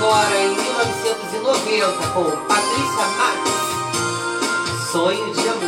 agora em 1990 com Patrícia Max. Sonho de amor.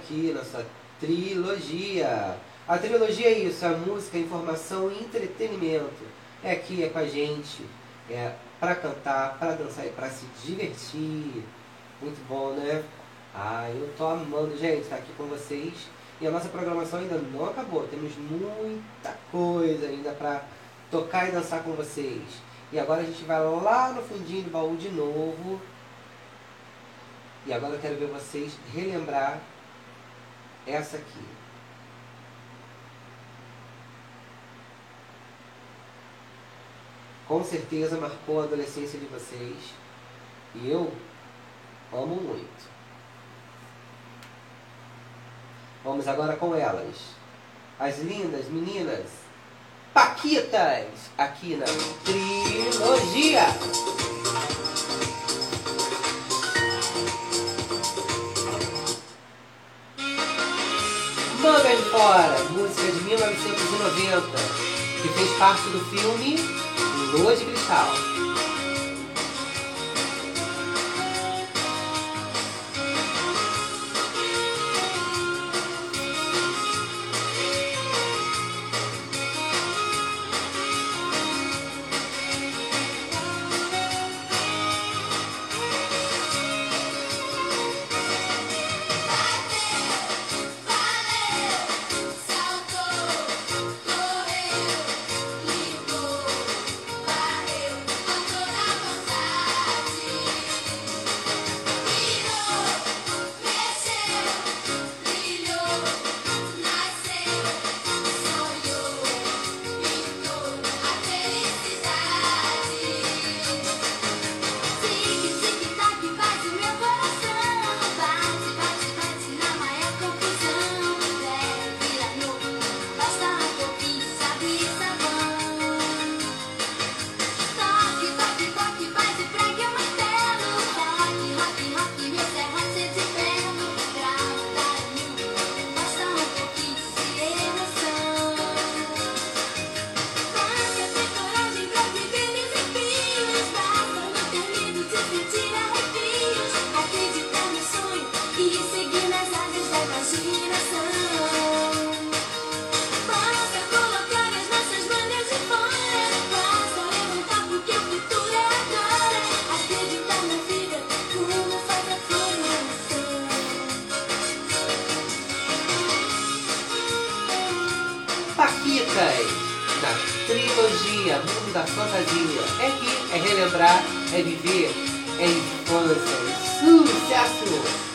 aqui nossa trilogia. A trilogia é isso, a música, informação e entretenimento. É aqui, é com a gente, é para cantar, para dançar e para se divertir. Muito bom, né? Ah, eu tô amando, gente, estar tá aqui com vocês. E a nossa programação ainda não acabou. Temos muita coisa ainda para tocar e dançar com vocês. E agora a gente vai lá no fundinho do baú de novo. E agora eu quero ver vocês relembrar essa aqui. Com certeza marcou a adolescência de vocês. E eu amo muito. Vamos agora com elas. As lindas meninas Paquitas, aqui na trilogia. que fez parte do filme Lua de Cristal. fantasia. É rir, é relembrar, é viver, é infância, é sucesso!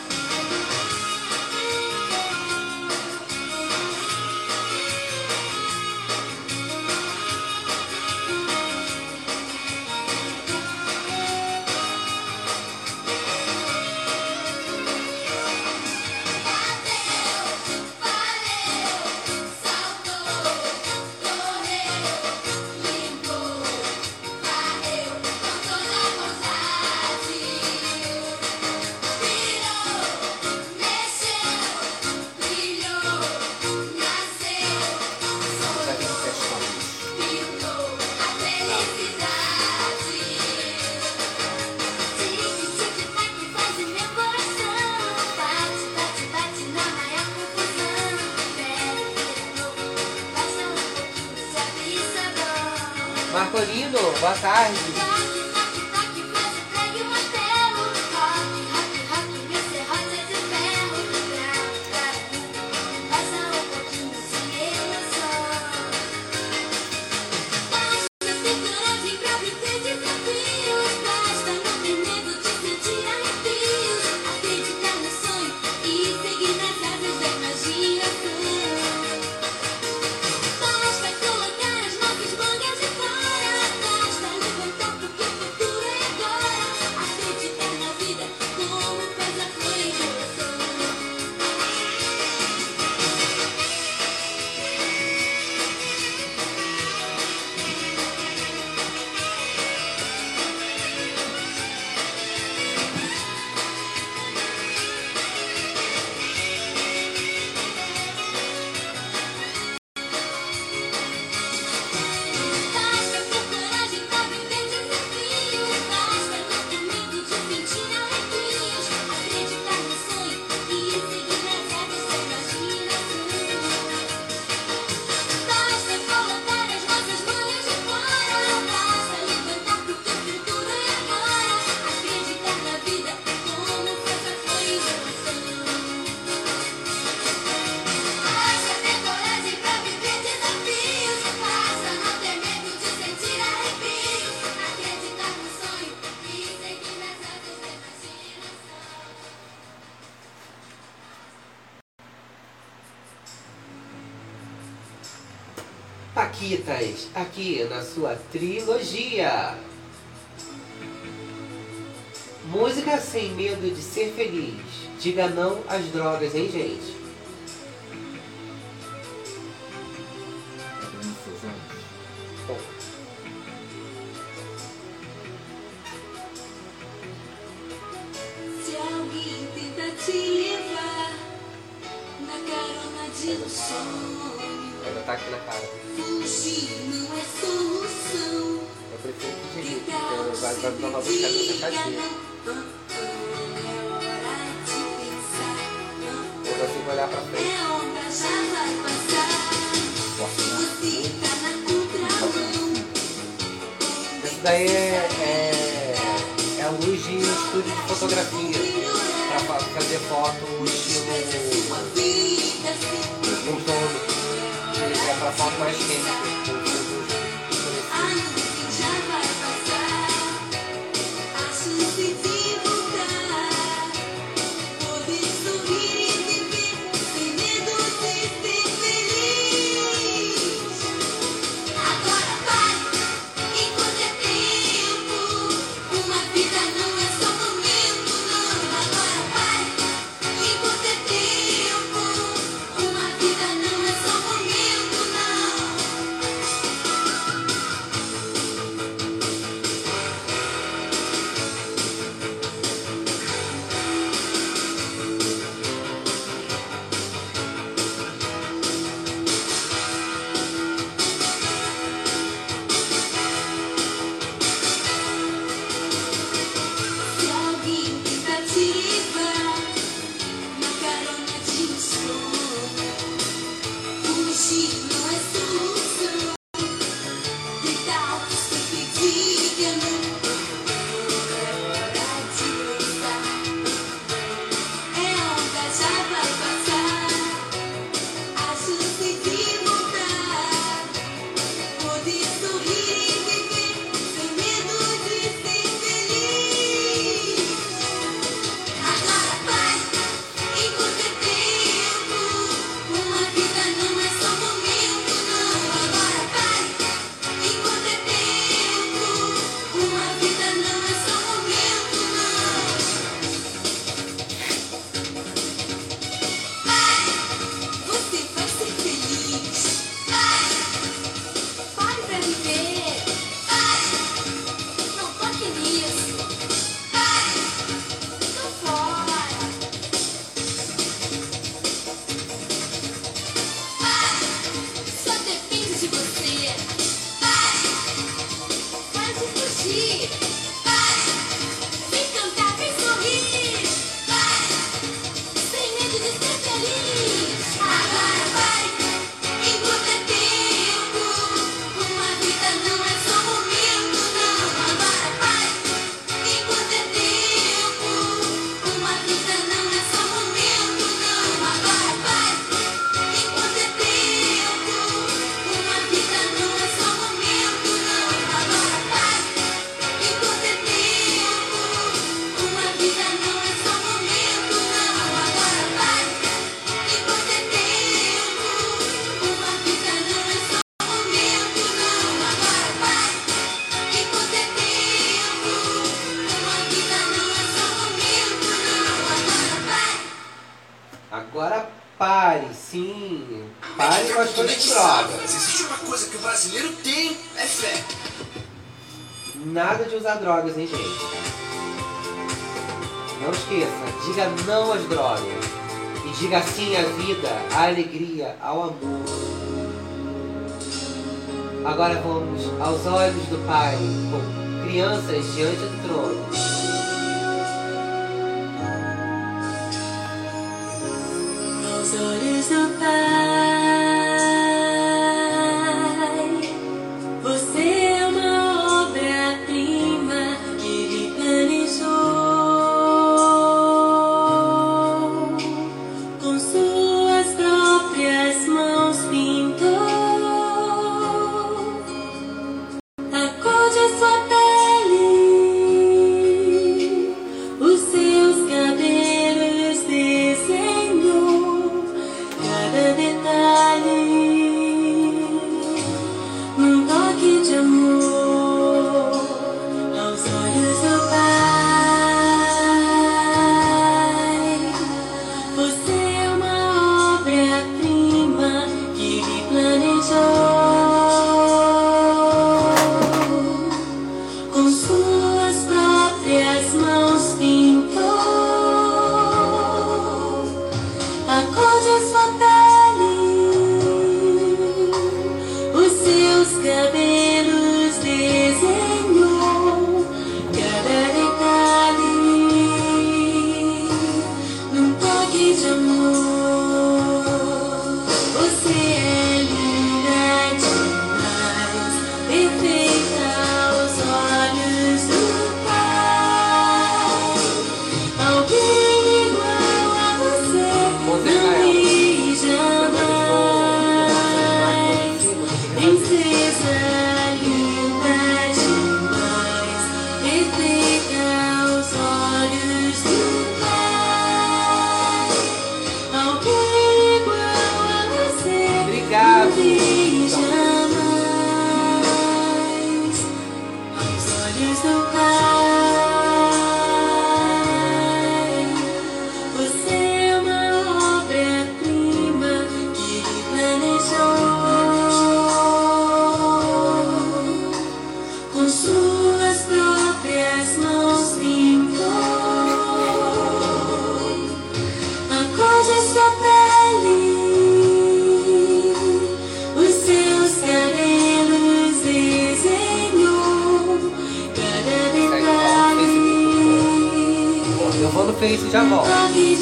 Paquitas, aqui na sua trilogia. Música sem medo de ser feliz. Diga não às drogas, hein, gente? é solução. Eu prefiro fugir, porque vai, vai tomar buscar nessa caixinha. Eu consigo olhar pra frente. Onda, já vai passar. Você na daí é, é, é a luz de um estúdio de fotografia. Pra fazer foto, estilo pra falar com a gente. drogas se existe uma coisa que o brasileiro tem, é fé. Nada de usar drogas, hein, gente? Não esqueça, diga não às drogas. E diga sim à vida, à alegria, ao amor. Agora vamos aos olhos do Pai, com crianças diante do trono. aos olhos do Pai.